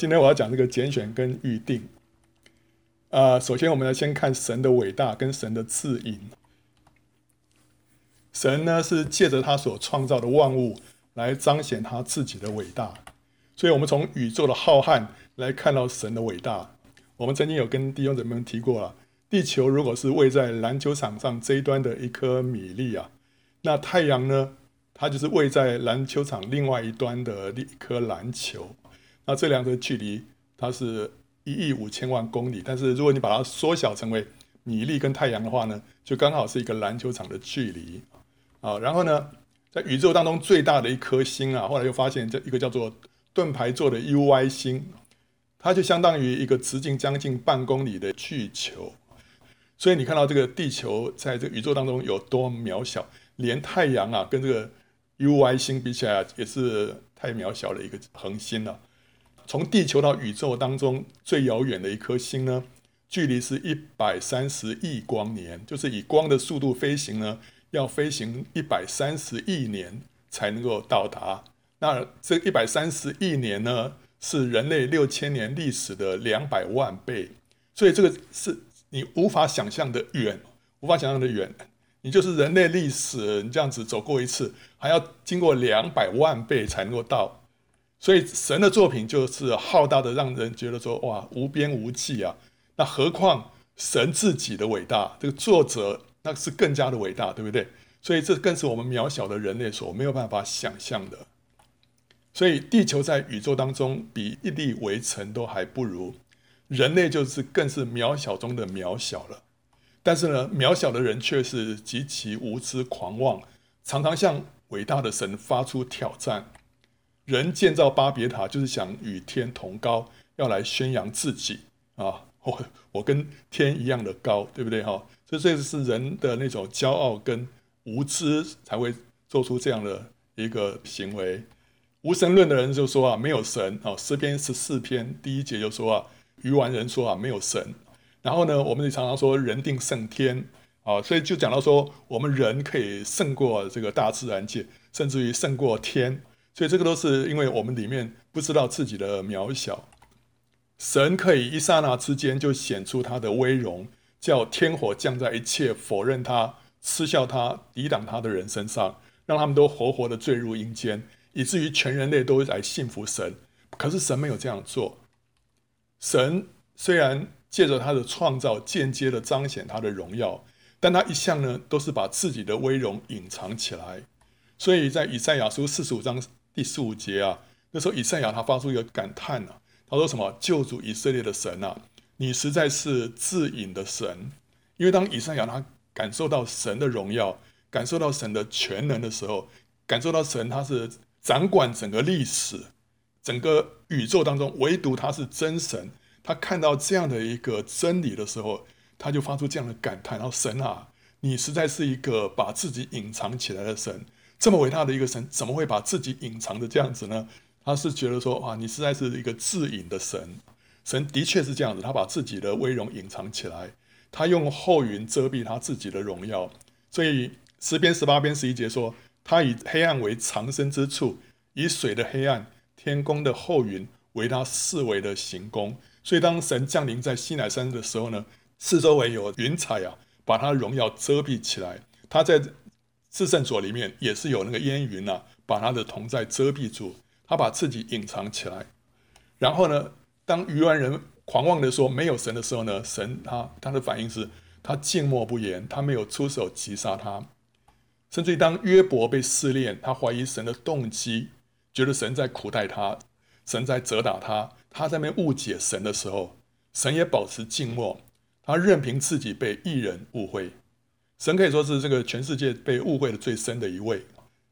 今天我要讲这个拣选跟预定。啊、呃，首先我们来先看神的伟大跟神的自隐。神呢是借着他所创造的万物来彰显他自己的伟大，所以我们从宇宙的浩瀚来看到神的伟大。我们曾经有跟弟兄姊妹们提过了，地球如果是位在篮球场上这一端的一颗米粒啊，那太阳呢，它就是位在篮球场另外一端的一颗篮球。那这两个距离它是一亿五千万公里，但是如果你把它缩小成为米粒跟太阳的话呢，就刚好是一个篮球场的距离啊。然后呢，在宇宙当中最大的一颗星啊，后来又发现这一个叫做盾牌座的 UY 星，它就相当于一个直径将近半公里的巨球。所以你看到这个地球在这个宇宙当中有多渺小，连太阳啊跟这个 UY 星比起来也是太渺小的一个恒星了。从地球到宇宙当中最遥远的一颗星呢，距离是一百三十亿光年，就是以光的速度飞行呢，要飞行一百三十亿年才能够到达。那这一百三十亿年呢，是人类六千年历史的两百万倍，所以这个是你无法想象的远，无法想象的远。你就是人类历史，你这样子走过一次，还要经过两百万倍才能够到。所以神的作品就是浩大的，让人觉得说哇，无边无际啊。那何况神自己的伟大，这个作者那是更加的伟大，对不对？所以这更是我们渺小的人类所没有办法想象的。所以地球在宇宙当中比一粒微尘都还不如，人类就是更是渺小中的渺小了。但是呢，渺小的人却是极其无知狂妄，常常向伟大的神发出挑战。人建造巴别塔，就是想与天同高，要来宣扬自己啊！我我跟天一样的高，对不对哈？所以这是人的那种骄傲跟无知才会做出这样的一个行为。无神论的人就说啊，没有神啊。诗篇十四篇第一节就说啊，愚顽人说啊，没有神。然后呢，我们也常常说人定胜天啊，所以就讲到说，我们人可以胜过这个大自然界，甚至于胜过天。所以这个都是因为我们里面不知道自己的渺小，神可以一刹那之间就显出他的威荣，叫天火降在一切否认他、嗤笑他、抵挡他的人身上，让他们都活活的坠入阴间，以至于全人类都来信服神。可是神没有这样做，神虽然借着他的创造间接的彰显他的荣耀，但他一向呢都是把自己的威荣隐藏起来，所以在以赛亚书四十五章。第十五节啊，那时候以赛亚他发出一个感叹啊，他说什么？救主以色列的神啊，你实在是自隐的神。因为当以赛亚他感受到神的荣耀，感受到神的全能的时候，感受到神他是掌管整个历史、整个宇宙当中，唯独他是真神。他看到这样的一个真理的时候，他就发出这样的感叹：然后神啊，你实在是一个把自己隐藏起来的神。这么伟大的一个神，怎么会把自己隐藏的这样子呢？他是觉得说，哇，你实在是一个自隐的神。神的确是这样子，他把自己的威荣隐藏起来，他用厚云遮蔽他自己的荣耀。所以十篇十八篇十一节说，他以黑暗为藏身之处，以水的黑暗、天宫的厚云为他四围的行宫。所以当神降临在西乃山的时候呢，四周围有云彩啊，把他的荣耀遮蔽起来。他在至圣所里面也是有那个烟云呐、啊，把他的同在遮蔽住，他把自己隐藏起来。然后呢，当愚顽人狂妄地说没有神的时候呢，神他他的反应是他静默不言，他没有出手击杀他。甚至于当约伯被试炼，他怀疑神的动机，觉得神在苦待他，神在责打他，他在那误解神的时候，神也保持静默，他任凭自己被义人误会。神可以说是这个全世界被误会的最深的一位。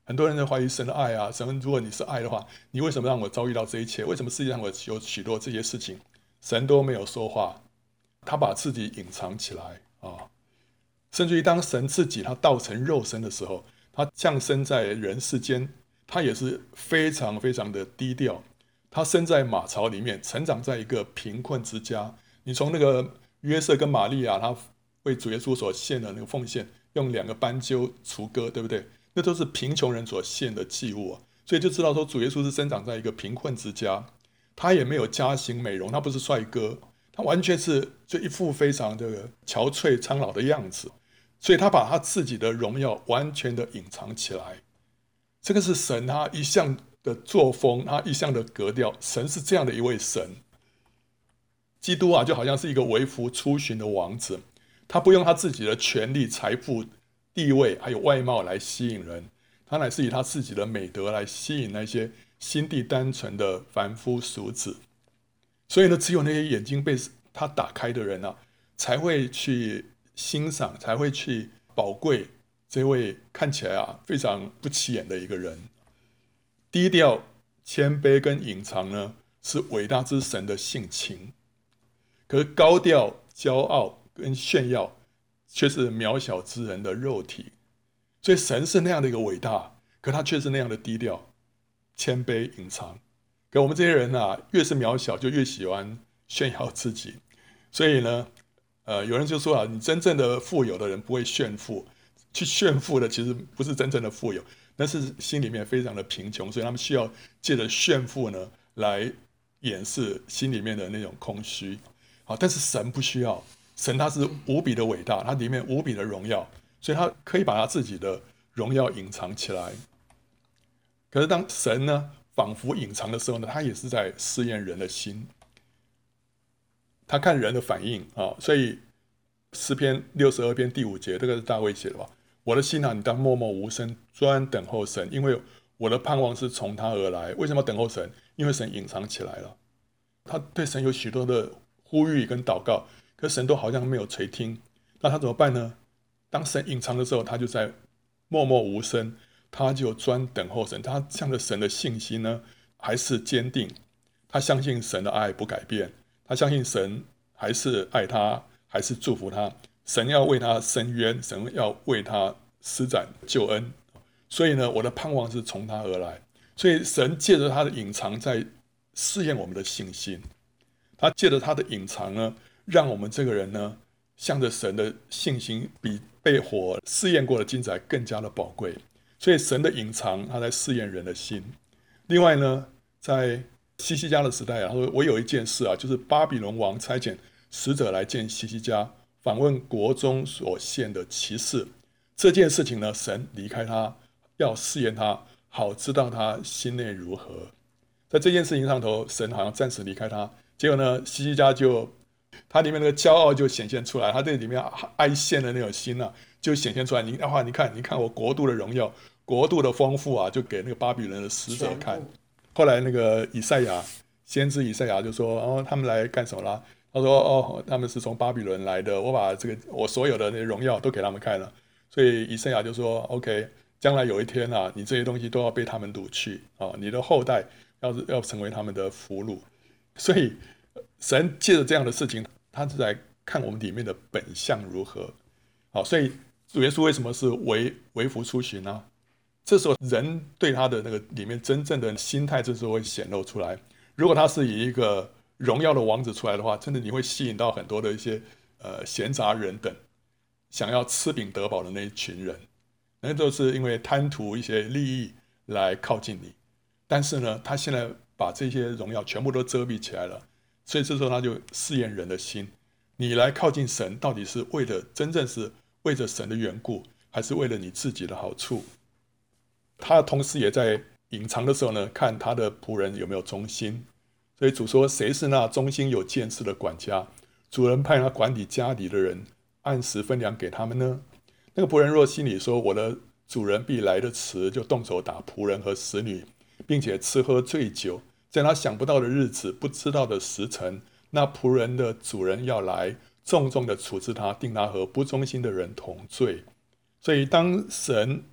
很多人在怀疑神的爱啊，神，如果你是爱的话，你为什么让我遭遇到这一切？为什么世界上我有许多这些事情？神都没有说话，他把自己隐藏起来啊。甚至于当神自己他道成肉身的时候，他降生在人世间，他也是非常非常的低调。他生在马槽里面，成长在一个贫困之家。你从那个约瑟跟玛利亚，他。为主耶稣所献的那个奉献，用两个斑鸠雏鸽，对不对？那都是贫穷人所献的祭物啊，所以就知道说主耶稣是生长在一个贫困之家。他也没有家型美容，他不是帅哥，他完全是就一副非常这个憔悴苍老的样子，所以他把他自己的荣耀完全的隐藏起来。这个是神他一向的作风，他一向的格调。神是这样的一位神。基督啊，就好像是一个微服出巡的王子，他不用他自己的权力、财富、地位还有外貌来吸引人，他乃是以他自己的美德来吸引那些心地单纯的凡夫俗子。所以呢，只有那些眼睛被他打开的人啊，才会去欣赏，才会去宝贵这位看起来啊非常不起眼的一个人。低调、谦卑跟隐藏呢，是伟大之神的性情。可是高调、骄傲跟炫耀，却是渺小之人的肉体。所以神是那样的一个伟大，可他却是那样的低调、谦卑、隐藏。可我们这些人啊，越是渺小，就越喜欢炫耀自己。所以呢，呃，有人就说啊，你真正的富有的人不会炫富，去炫富的其实不是真正的富有，那是心里面非常的贫穷，所以他们需要借着炫富呢，来掩饰心里面的那种空虚。好，但是神不需要，神他是无比的伟大，他里面无比的荣耀，所以他可以把他自己的荣耀隐藏起来。可是当神呢，仿佛隐藏的时候呢，他也是在试验人的心，他看人的反应啊。所以诗篇六十二篇第五节，这个是大卫写的吧？我的心啊，你当默默无声，专等候神，因为我的盼望是从他而来。为什么等候神？因为神隐藏起来了，他对神有许多的。呼吁跟祷告，可神都好像没有垂听，那他怎么办呢？当神隐藏的时候，他就在默默无声，他就专等候神。他向着神的信心呢，还是坚定。他相信神的爱不改变，他相信神还是爱他，还是祝福他。神要为他伸冤，神要为他施展救恩。所以呢，我的盼望是从他而来。所以神借着他的隐藏，在试验我们的信心。他借着他的隐藏呢，让我们这个人呢，向着神的信心比被火试验过的金子更加的宝贵。所以神的隐藏，他在试验人的心。另外呢，在西西家的时代啊，他说我有一件事啊，就是巴比伦王差遣使者来见西西家，访问国中所献的奇事。这件事情呢，神离开他，要试验他，好知道他心内如何。在这件事情上头，神好像暂时离开他。结果呢，西西家就他里面那个骄傲就显现出来，他这里面爱献的那种心啊，就显现出来。你的话，你看，你看我国度的荣耀，国度的丰富啊，就给那个巴比伦的使者看。后来那个以赛亚先知以赛亚就说：“哦，他们来干什么啦？”他说：“哦，他们是从巴比伦来的，我把这个我所有的那荣耀都给他们看了。”所以以赛亚就说：“OK，将来有一天啊，你这些东西都要被他们掳去啊，你的后代要是要成为他们的俘虏。”所以，神借着这样的事情，他是在看我们里面的本相如何。好，所以主耶稣为什么是为为福出巡呢？这时候人对他的那个里面真正的心态，这时候会显露出来。如果他是以一个荣耀的王子出来的话，真的你会吸引到很多的一些呃闲杂人等，想要吃饼得饱的那一群人，那都是因为贪图一些利益来靠近你。但是呢，他现在。把这些荣耀全部都遮蔽起来了，所以这时候他就试验人的心：你来靠近神，到底是为了真正是为着神的缘故，还是为了你自己的好处？他同时也在隐藏的时候呢，看他的仆人有没有忠心。所以主说：“谁是那忠心有见识的管家？主人派他管理家里的人，按时分粮给他们呢？那个仆人若心里说：我的主人必来的迟，就动手打仆人和使女，并且吃喝醉酒。”在他想不到的日子，不知道的时辰，那仆人的主人要来，重重的处置他，定他和不忠心的人同罪。所以，当神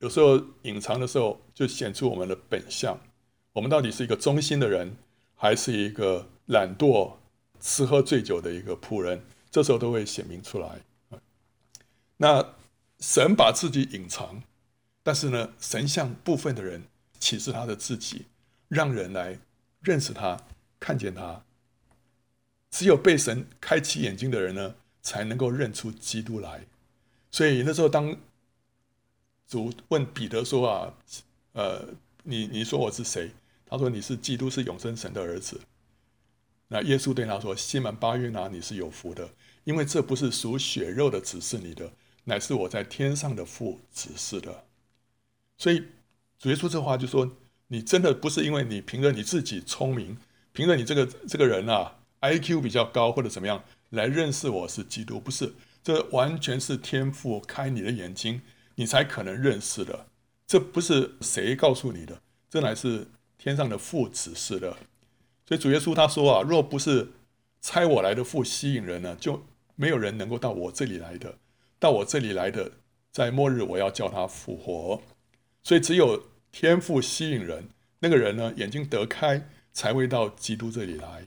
有时候隐藏的时候，就显出我们的本相。我们到底是一个忠心的人，还是一个懒惰、吃喝醉酒的一个仆人？这时候都会显明出来。那神把自己隐藏，但是呢，神像部分的人启示他的自己。让人来认识他，看见他。只有被神开启眼睛的人呢，才能够认出基督来。所以那时候，当主问彼得说：“啊，呃，你你说我是谁？”他说你是基督，是永生神的儿子。那耶稣对他说：“西门巴约拿，你是有福的，因为这不是属血肉的指示你的，乃是我在天上的父指示的。”所以主耶稣这话就说：“你真的不是因为你凭着你自己聪明，凭着你这个这个人啊，IQ 比较高或者怎么样来认识我是基督，不是，这完全是天父开你的眼睛，你才可能认识的。这不是谁告诉你的，这乃是天上的父指示的。”所以主耶稣他说啊，若不是差我来的父吸引人呢，就没有人能够到我这里来的。到我这里来的，在末日我要叫他复活。所以只有天赋吸引人，那个人呢，眼睛得开，才会到基督这里来。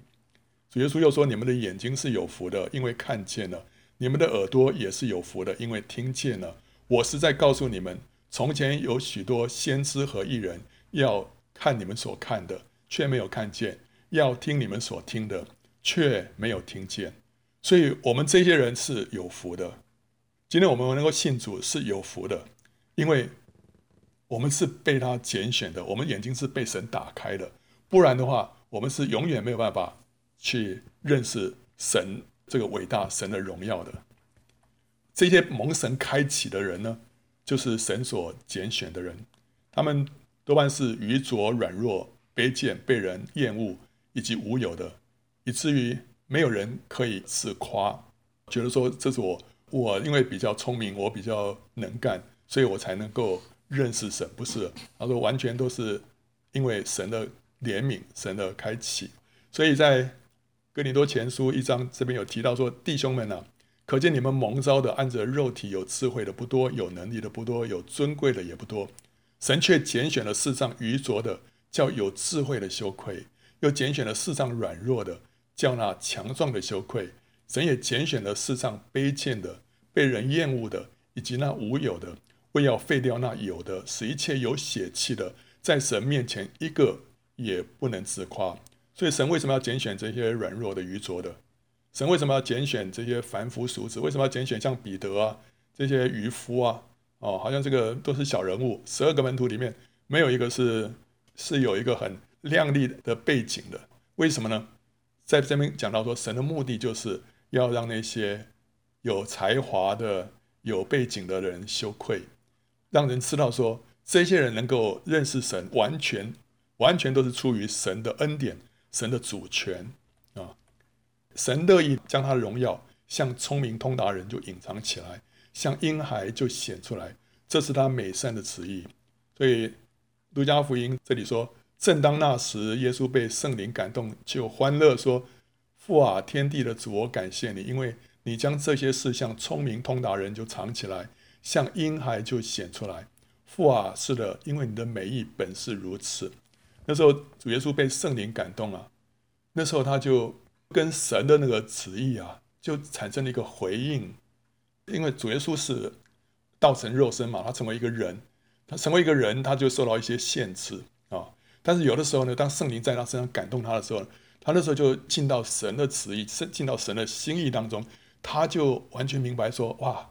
主耶稣又说：你们的眼睛是有福的，因为看见了；你们的耳朵也是有福的，因为听见了。我实在告诉你们，从前有许多先知和艺人要看你们所看的，却没有看见。要听你们所听的，却没有听见，所以我们这些人是有福的。今天我们能够信主是有福的，因为我们是被他拣选的，我们眼睛是被神打开的。不然的话，我们是永远没有办法去认识神这个伟大神的荣耀的。这些蒙神开启的人呢，就是神所拣选的人，他们多半是愚拙、软弱、卑贱、被人厌恶。以及无有的，以至于没有人可以自夸，觉得说这是我我因为比较聪明，我比较能干，所以我才能够认识神。不是，他说完全都是因为神的怜悯，神的开启。所以在哥林多前书一章这边有提到说，弟兄们啊，可见你们蒙召的，按着肉体有智慧的不多，有能力的不多，有尊贵的也不多，神却拣选了世上愚拙的，叫有智慧的羞愧。又拣选了世上软弱的，叫那强壮的羞愧；神也拣选了世上卑贱的、被人厌恶的，以及那无有的，为要废掉那有的，使一切有血气的，在神面前一个也不能自夸。所以神为什么要拣选这些软弱的、愚拙的？神为什么要拣选这些凡夫俗子？为什么要拣选像彼得啊这些渔夫啊？哦，好像这个都是小人物。十二个门徒里面没有一个是是有一个很。亮丽的背景的，为什么呢？在这边讲到说，神的目的就是要让那些有才华的、有背景的人羞愧，让人知道说，这些人能够认识神，完全、完全都是出于神的恩典、神的主权啊！神乐意将他的荣耀向聪明通达人就隐藏起来，向婴孩就显出来，这是他美善的旨意。所以，路加福音这里说。正当那时，耶稣被圣灵感动，就欢乐说：“父啊，天地的主，我感谢你，因为你将这些事向聪明通达人就藏起来，像婴孩就显出来。父啊，是的，因为你的美意本是如此。”那时候主耶稣被圣灵感动了，那时候他就跟神的那个旨意啊，就产生了一个回应。因为主耶稣是道成肉身嘛，他成为一个人，他成为一个人，他就受到一些限制啊。但是有的时候呢，当圣灵在他身上感动他的时候，他那时候就进到神的旨意，进到神的心意当中，他就完全明白说：哇，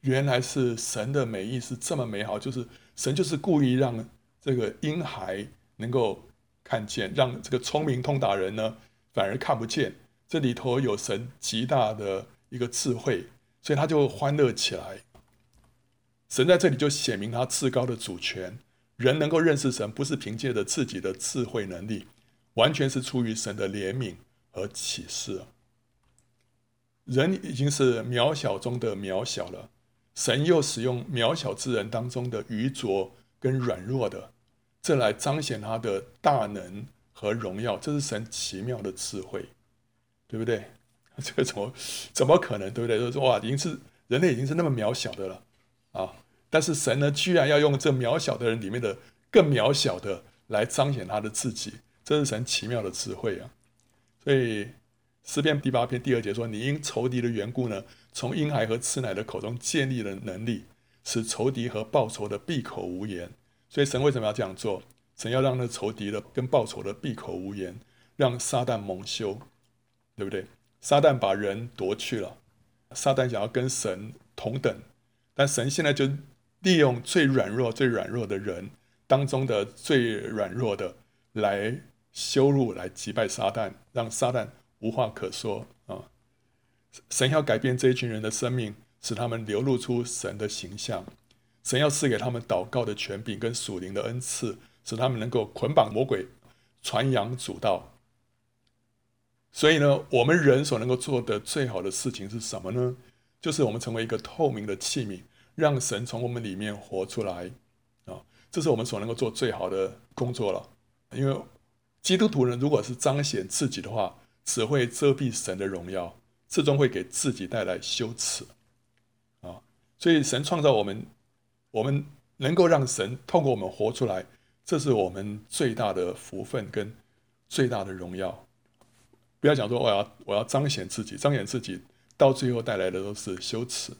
原来是神的美意是这么美好，就是神就是故意让这个婴孩能够看见，让这个聪明通达人呢反而看不见，这里头有神极大的一个智慧，所以他就欢乐起来。神在这里就显明他至高的主权。人能够认识神，不是凭借着自己的智慧能力，完全是出于神的怜悯和启示。人已经是渺小中的渺小了，神又使用渺小之人当中的愚拙跟软弱的，这来彰显他的大能和荣耀。这是神奇妙的智慧，对不对？这个怎么怎么可能？对不对？就是说哇，已经是人类已经是那么渺小的了啊！但是神呢，居然要用这渺小的人里面的更渺小的来彰显他的自己，这是神奇妙的智慧啊！所以诗篇第八篇第二节说：“你因仇敌的缘故呢，从婴孩和吃奶的口中建立了能力，使仇敌和报仇的闭口无言。”所以神为什么要这样做？神要让那仇敌的跟报仇的闭口无言，让撒旦蒙羞，对不对？撒旦把人夺去了，撒旦想要跟神同等，但神现在就。利用最软弱、最软弱的人当中的最软弱的，来羞辱、来击败撒旦，让撒旦无话可说啊！神要改变这一群人的生命，使他们流露出神的形象。神要赐给他们祷告的权柄跟属灵的恩赐，使他们能够捆绑魔鬼，传扬主道。所以呢，我们人所能够做的最好的事情是什么呢？就是我们成为一个透明的器皿，让神从我们里面活出来啊！这是我们所能够做最好的工作了。因为基督徒人如果是彰显自己的话，只会遮蔽神的荣耀，最终会给自己带来羞耻啊！所以神创造我们，我们能够让神透过我们活出来，这是我们最大的福分跟最大的荣耀。不要讲说我要我要彰显自己，彰显自己。到最后带来的都是羞耻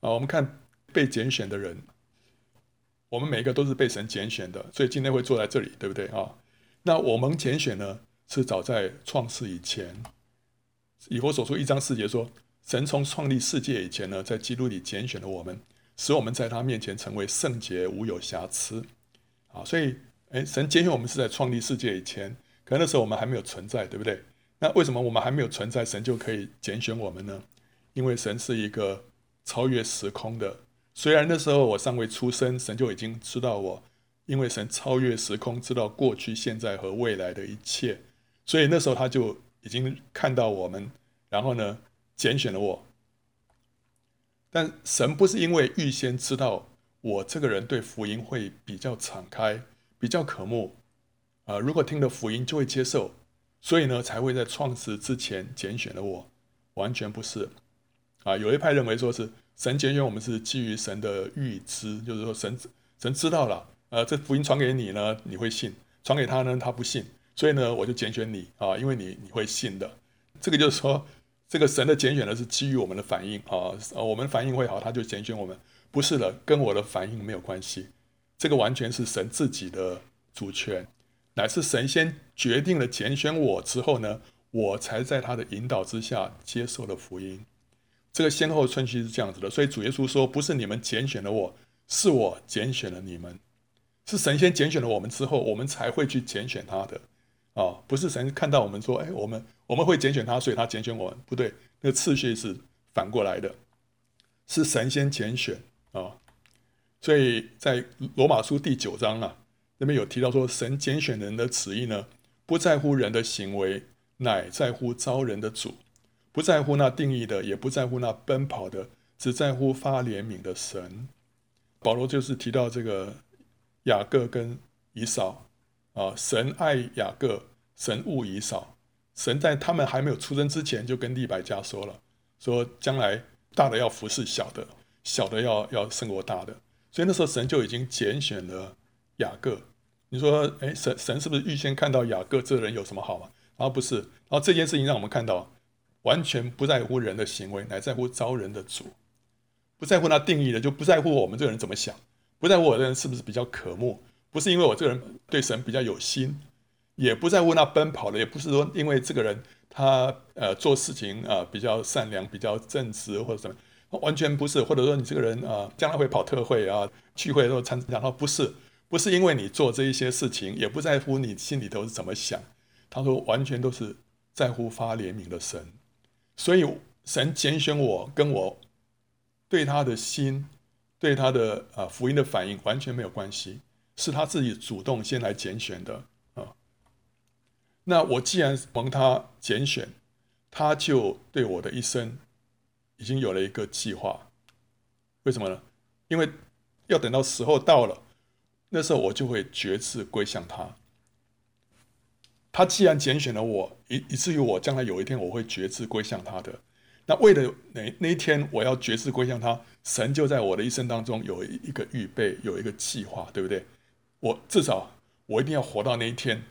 啊！我们看被拣选的人，我们每一个都是被神拣选的，所以今天会坐在这里，对不对啊？那我们拣选呢，是早在创世以前。以弗所书一章四节说，神从创立世界以前呢，在基督里拣选了我们，使我们在他面前成为圣洁，无有瑕疵啊！所以，哎，神拣选我们是在创立世界以前，可能那时候我们还没有存在，对不对？那为什么我们还没有存在，神就可以拣选我们呢？因为神是一个超越时空的。虽然那时候我尚未出生，神就已经知道我，因为神超越时空，知道过去、现在和未来的一切，所以那时候他就已经看到我们，然后呢，拣选了我。但神不是因为预先知道我这个人对福音会比较敞开、比较渴慕啊，如果听了福音就会接受。所以呢，才会在创世之前拣选了我，完全不是啊。有一派认为说是神拣选我们是基于神的预知，就是说神神知道了，呃，这福音传给你呢，你会信；传给他呢，他不信。所以呢，我就拣选你啊，因为你你会信的。这个就是说，这个神的拣选呢是基于我们的反应啊，我们反应会好，他就拣选我们。不是的，跟我的反应没有关系，这个完全是神自己的主权。乃是神先决定了拣选我之后呢，我才在他的引导之下接受了福音。这个先后顺序是这样子的，所以主耶稣说：“不是你们拣选了我，是我拣选了你们。是神先拣选了我们之后，我们才会去拣选他的。啊，不是神看到我们说，哎，我们我们会拣选他，所以他拣选我们。不对，那个次序是反过来的，是神先拣选啊。所以在罗马书第九章啊。”那边有提到说，神拣选人的旨意呢，不在乎人的行为，乃在乎招人的主；不在乎那定义的，也不在乎那奔跑的，只在乎发怜悯的神。保罗就是提到这个雅各跟以扫啊，神爱雅各，神恶以扫。神在他们还没有出生之前，就跟利百加说了，说将来大的要服侍小的，小的要要胜过大的。所以那时候神就已经拣选了。雅各，你说，哎，神神是不是预先看到雅各这人有什么好啊？然后不是，然后这件事情让我们看到，完全不在乎人的行为，乃在乎招人的主，不在乎那定义的，就不在乎我们这个人怎么想，不在乎我这人是不是比较可慕，不是因为我这个人对神比较有心，也不在乎那奔跑的，也不是说因为这个人他呃做事情啊、呃、比较善良、比较正直或者什么，完全不是，或者说你这个人啊、呃、将来会跑特会啊聚会的时候参加，他不是。不是因为你做这一些事情，也不在乎你心里头是怎么想。他说，完全都是在乎发怜悯的神。所以神拣选我，跟我对他的心，对他的啊福音的反应完全没有关系，是他自己主动先来拣选的啊。那我既然蒙他拣选，他就对我的一生已经有了一个计划。为什么呢？因为要等到时候到了。那时候我就会决志归向他。他既然拣选了我，以以至于我将来有一天我会决志归向他的。那为了哪那一天我要决志归向他，神就在我的一生当中有一个预备，有一个计划，对不对？我至少我一定要活到那一天，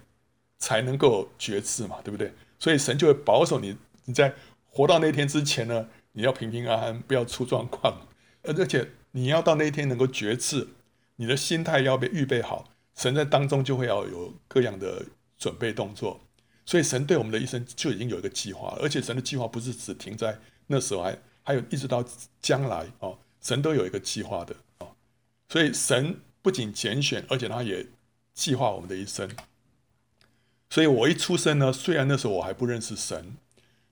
才能够决志嘛，对不对？所以神就会保守你，你在活到那天之前呢，你要平平安安，不要出状况，而而且你要到那一天能够决志。你的心态要被预备好，神在当中就会要有各样的准备动作，所以神对我们的一生就已经有一个计划，而且神的计划不是只停在那时候，还还有一直到将来哦，神都有一个计划的哦，所以神不仅拣选，而且他也计划我们的一生所以我一出生呢，虽然那时候我还不认识神，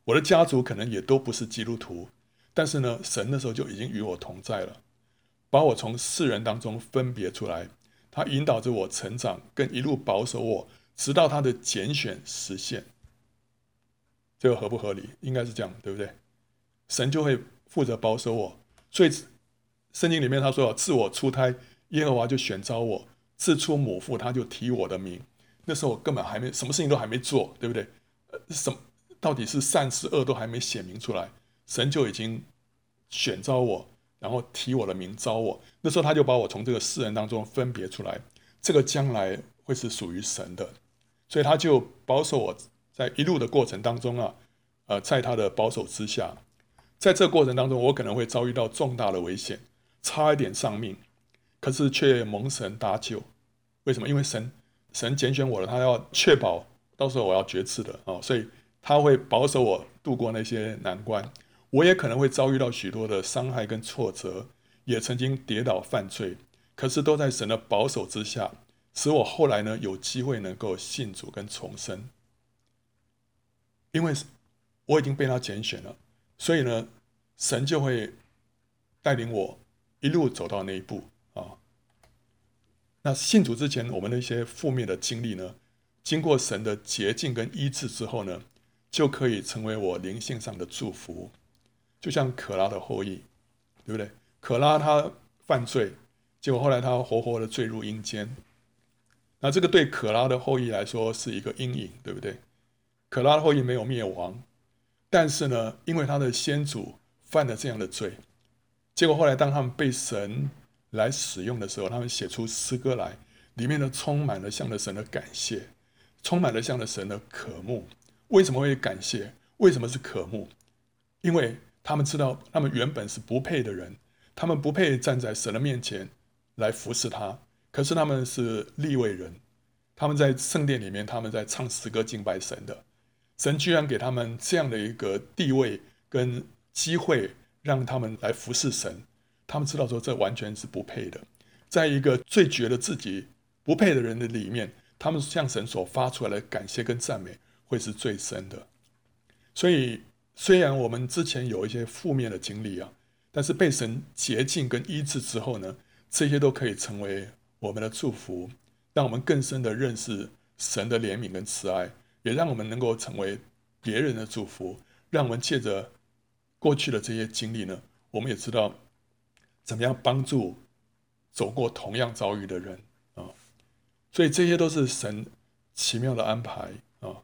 我的家族可能也都不是基督徒，但是呢，神那时候就已经与我同在了，把我从世人当中分别出来，他引导着我成长，跟一路保守我，直到他的拣选实现。这个合不合理？应该是这样，对不对？神就会负责保守我，所以圣经里面他说：“自我出胎，耶和华就选召我；自出母腹，他就提我的名。”那时候我根本还没什么事情都还没做，对不对？呃什么到底是善是恶都还没显明出来，神就已经选召我，然后提我的名召我。那时候他就把我从这个世人当中分别出来，这个将来会是属于神的，所以他就保守我。在一路的过程当中啊，呃，在他的保守之下，在这个过程当中，我可能会遭遇到重大的危险，差一点丧命，可是却蒙神搭救。为什么？因为神神拣选我了，他要确保到时候我要决志的啊，所以他会保守我度过那些难关。我也可能会遭遇到许多的伤害跟挫折，也曾经跌倒犯罪，可是都在神的保守之下，使我后来呢有机会能够信主跟重生。因为我已经被他拣选了，所以呢，神就会带领我一路走到那一步。那信主之前，我们那些负面的经历呢，经过神的洁净跟医治之后呢，就可以成为我灵性上的祝福。就像可拉的后裔，对不对？可拉他犯罪，结果后来他活活的坠入阴间。那这个对可拉的后裔来说是一个阴影，对不对？可拉的后裔没有灭亡，但是呢，因为他的先祖犯了这样的罪，结果后来当他们被神来使用的时候，他们写出诗歌来，里面呢充满了向着神的感谢，充满了向着神的渴慕。为什么会感谢？为什么是渴慕？因为他们知道他们原本是不配的人，他们不配站在神的面前来服侍他，可是他们是立位人，他们在圣殿里面，他们在唱诗歌敬拜神的。神居然给他们这样的一个地位跟机会，让他们来服侍神。他们知道说，这完全是不配的。在一个最觉得自己不配的人的里面，他们向神所发出来的感谢跟赞美会是最深的。所以，虽然我们之前有一些负面的经历啊，但是被神洁净跟医治之后呢，这些都可以成为我们的祝福，让我们更深的认识神的怜悯跟慈爱。也让我们能够成为别人的祝福，让我们借着过去的这些经历呢，我们也知道怎么样帮助走过同样遭遇的人啊。所以这些都是神奇妙的安排啊。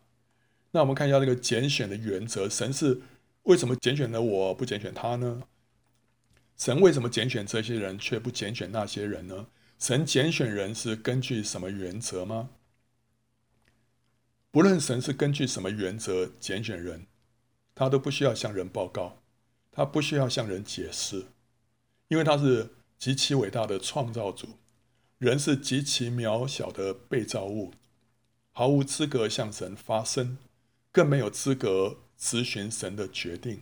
那我们看一下这个拣选的原则，神是为什么拣选了我不拣选他呢？神为什么拣选这些人却不拣选那些人呢？神拣选人是根据什么原则吗？不论神是根据什么原则拣选人，他都不需要向人报告，他不需要向人解释，因为他是极其伟大的创造主，人是极其渺小的被造物，毫无资格向神发声，更没有资格质询神的决定。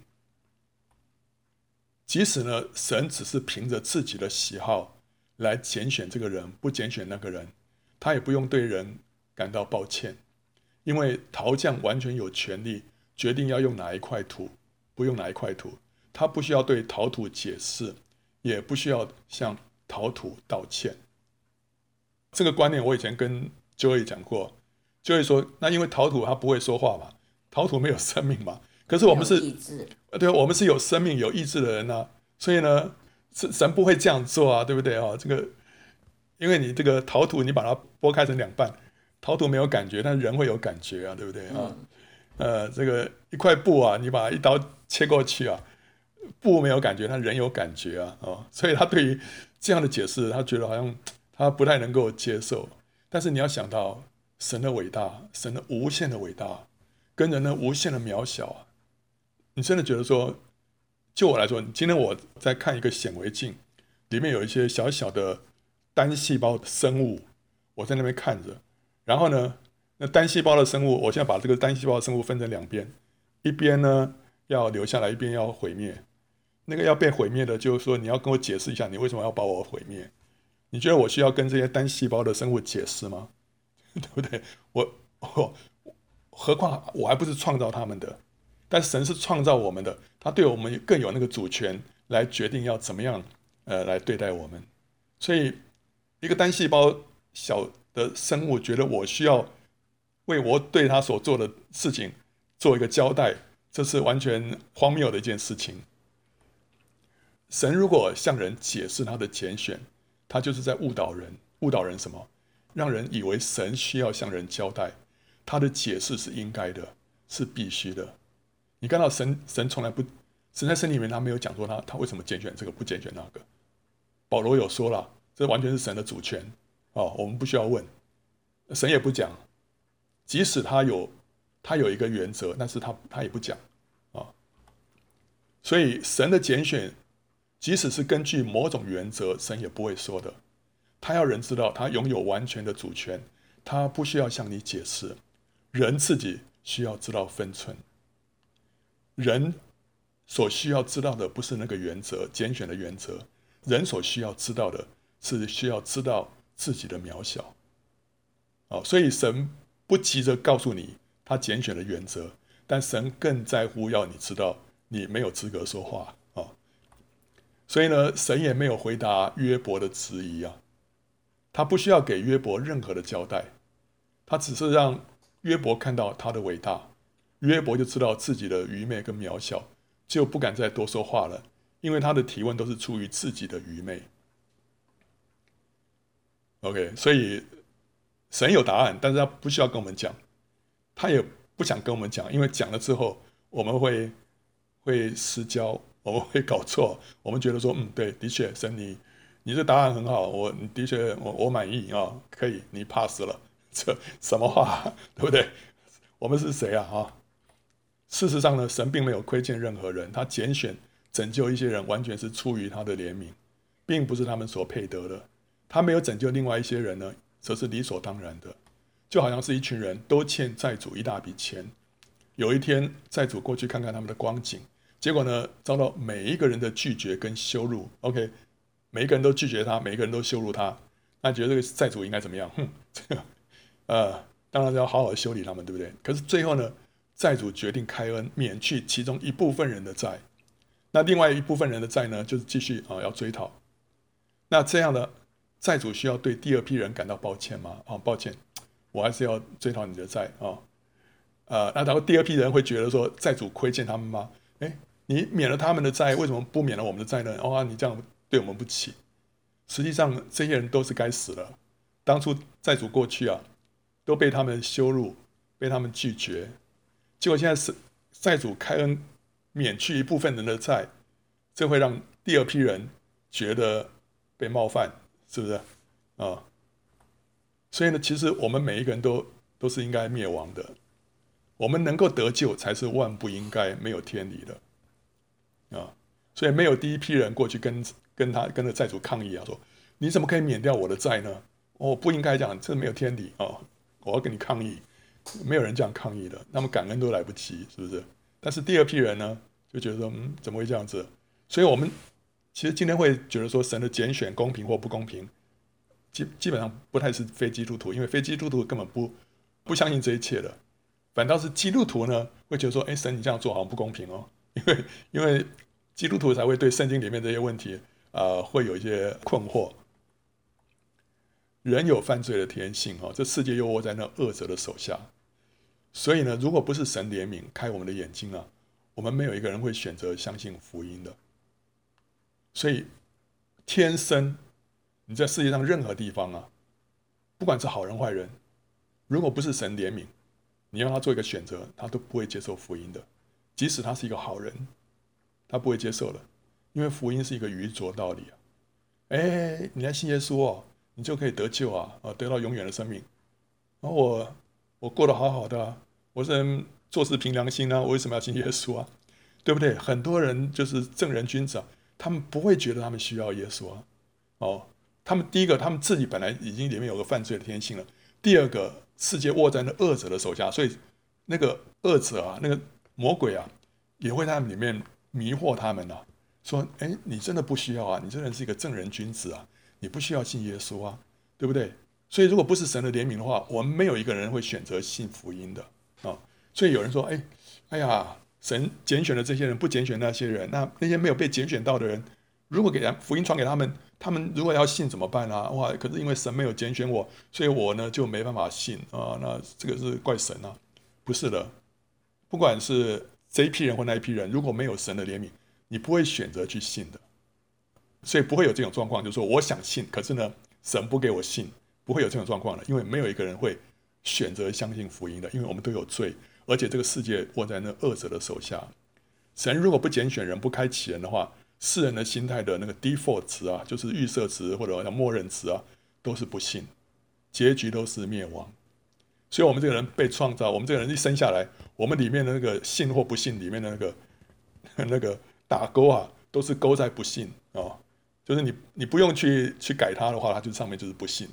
即使呢，神只是凭着自己的喜好来拣选这个人，不拣选那个人，他也不用对人感到抱歉。因为陶匠完全有权利决定要用哪一块土，不用哪一块土，他不需要对陶土解释，也不需要向陶土道歉。这个观念我以前跟 Joey 讲过，Joey 说，那因为陶土它不会说话嘛，陶土没有生命嘛，可是我们是，对，我们是有生命有意志的人呢、啊，所以呢，神神不会这样做啊，对不对啊？这个，因为你这个陶土，你把它剥开成两半。陶土没有感觉，但人会有感觉啊，对不对啊？嗯、呃，这个一块布啊，你把一刀切过去啊，布没有感觉，他人有感觉啊，哦，所以他对于这样的解释，他觉得好像 他不太能够接受。但是你要想到神的伟大，神的无限的伟大，跟人的无限的渺小，你真的觉得说，就我来说，今天我在看一个显微镜，里面有一些小小的单细胞的生物，我在那边看着。然后呢，那单细胞的生物，我现在把这个单细胞生物分成两边，一边呢要留下来，一边要毁灭。那个要被毁灭的，就是说你要跟我解释一下，你为什么要把我毁灭？你觉得我需要跟这些单细胞的生物解释吗？对不对？我我何况我还不是创造他们的，但神是创造我们的，他对我们更有那个主权来决定要怎么样呃来对待我们。所以，一个单细胞小的生物觉得我需要为我对他所做的事情做一个交代，这是完全荒谬的一件事情。神如果向人解释他的拣选，他就是在误导人。误导人什么？让人以为神需要向人交代，他的解释是应该的，是必须的。你看到神，神从来不，神在圣经里面他没有讲说他他为什么拣选这个不拣选那个。保罗有说了，这完全是神的主权哦，我们不需要问。神也不讲，即使他有他有一个原则，但是他他也不讲啊、哦。所以神的拣选，即使是根据某种原则，神也不会说的。他要人知道，他拥有完全的主权，他不需要向你解释。人自己需要知道分寸。人所需要知道的不是那个原则，拣选的原则。人所需要知道的是需要知道自己的渺小。哦，所以神不急着告诉你他拣选的原则，但神更在乎要你知道你没有资格说话。所以呢，神也没有回答约伯的质疑啊。他不需要给约伯任何的交代，他只是让约伯看到他的伟大，约伯就知道自己的愚昧跟渺小，就不敢再多说话了，因为他的提问都是出于自己的愚昧。OK，所以神有答案，但是他不需要跟我们讲，他也不想跟我们讲，因为讲了之后我们会会失焦，我们会搞错，我们觉得说，嗯，对，的确，神你。你这答案很好，我的确我我满意啊，可以，你 pass 了，这什么话，对不对？我们是谁啊？哈，事实上呢，神并没有亏欠任何人，他拣选拯救一些人，完全是出于他的怜悯，并不是他们所配得的。他没有拯救另外一些人呢，则是理所当然的，就好像是一群人都欠债主一大笔钱，有一天债主过去看看他们的光景，结果呢，遭到每一个人的拒绝跟羞辱。OK。每一个人都拒绝他，每一个人都羞辱他，那觉得这个债主应该怎么样？哼，这个，呃，当然要好好修理他们，对不对？可是最后呢，债主决定开恩，免去其中一部分人的债，那另外一部分人的债呢，就是继续啊、要追讨。那这样的债主需要对第二批人感到抱歉吗？啊，抱歉，我还是要追讨你的债啊。呃，那然后第二批人会觉得说，债主亏欠他们吗？哎，你免了他们的债，为什么不免了我们的债呢？哦，你这样。对我们不起，实际上这些人都是该死的。当初债主过去啊，都被他们羞辱，被他们拒绝。结果现在是债主开恩免去一部分人的债，这会让第二批人觉得被冒犯，是不是啊？所以呢，其实我们每一个人都都是应该灭亡的。我们能够得救，才是万不应该没有天理的啊！所以没有第一批人过去跟。跟他跟着债主抗议啊，说你怎么可以免掉我的债呢？我、不应该这样，这没有天理啊、哦！我要跟你抗议，没有人这样抗议的，那么感恩都来不及，是不是？但是第二批人呢，就觉得说，嗯，怎么会这样子？所以我们其实今天会觉得说，神的拣选公平或不公平，基基本上不太是非基督徒，因为非基督徒根本不不相信这一切的，反倒是基督徒呢，会觉得说，哎，神你这样做好像不公平哦，因为因为基督徒才会对圣经里面这些问题。呃，会有一些困惑。人有犯罪的天性，哈，这世界又握在那恶者的手下。所以呢，如果不是神怜悯开我们的眼睛啊，我们没有一个人会选择相信福音的。所以，天生你在世界上任何地方啊，不管是好人坏人，如果不是神怜悯，你让他做一个选择，他都不会接受福音的。即使他是一个好人，他不会接受的。因为福音是一个愚拙道理啊！哎，你来信耶稣哦，你就可以得救啊，啊，得到永远的生命。而我我过得好好的啊，我是人做事凭良心啊，我为什么要信耶稣啊？对不对？很多人就是正人君子啊，他们不会觉得他们需要耶稣啊。哦，他们第一个，他们自己本来已经里面有个犯罪的天性了；第二个，世界握在那恶者的手下，所以那个恶者啊，那个魔鬼啊，也会在里面迷惑他们啊。说，哎，你真的不需要啊！你这人是一个正人君子啊，你不需要信耶稣啊，对不对？所以，如果不是神的怜悯的话，我们没有一个人会选择信福音的啊。所以有人说：“哎，哎呀，神拣选了这些人，不拣选那些人。那那些没有被拣选到的人，如果给他福音传给他们，他们如果要信怎么办啊？哇！可是因为神没有拣选我，所以我呢就没办法信啊。那这个是怪神啊？不是的，不管是这一批人或那一批人，如果没有神的怜悯，你不会选择去信的。所以不会有这种状况，就是说我想信，可是呢，神不给我信，不会有这种状况的，因为没有一个人会选择相信福音的，因为我们都有罪。”而且这个世界握在那恶者的手下，神如果不拣选人、不开启人的话，世人的心态的那个 default 值啊，就是预设值或者叫默认值啊，都是不信，结局都是灭亡。所以，我们这个人被创造，我们这个人一生下来，我们里面的那个信或不信里面的那个 那个打勾啊，都是勾在不信哦，就是你你不用去去改它的话，它就上面就是不信。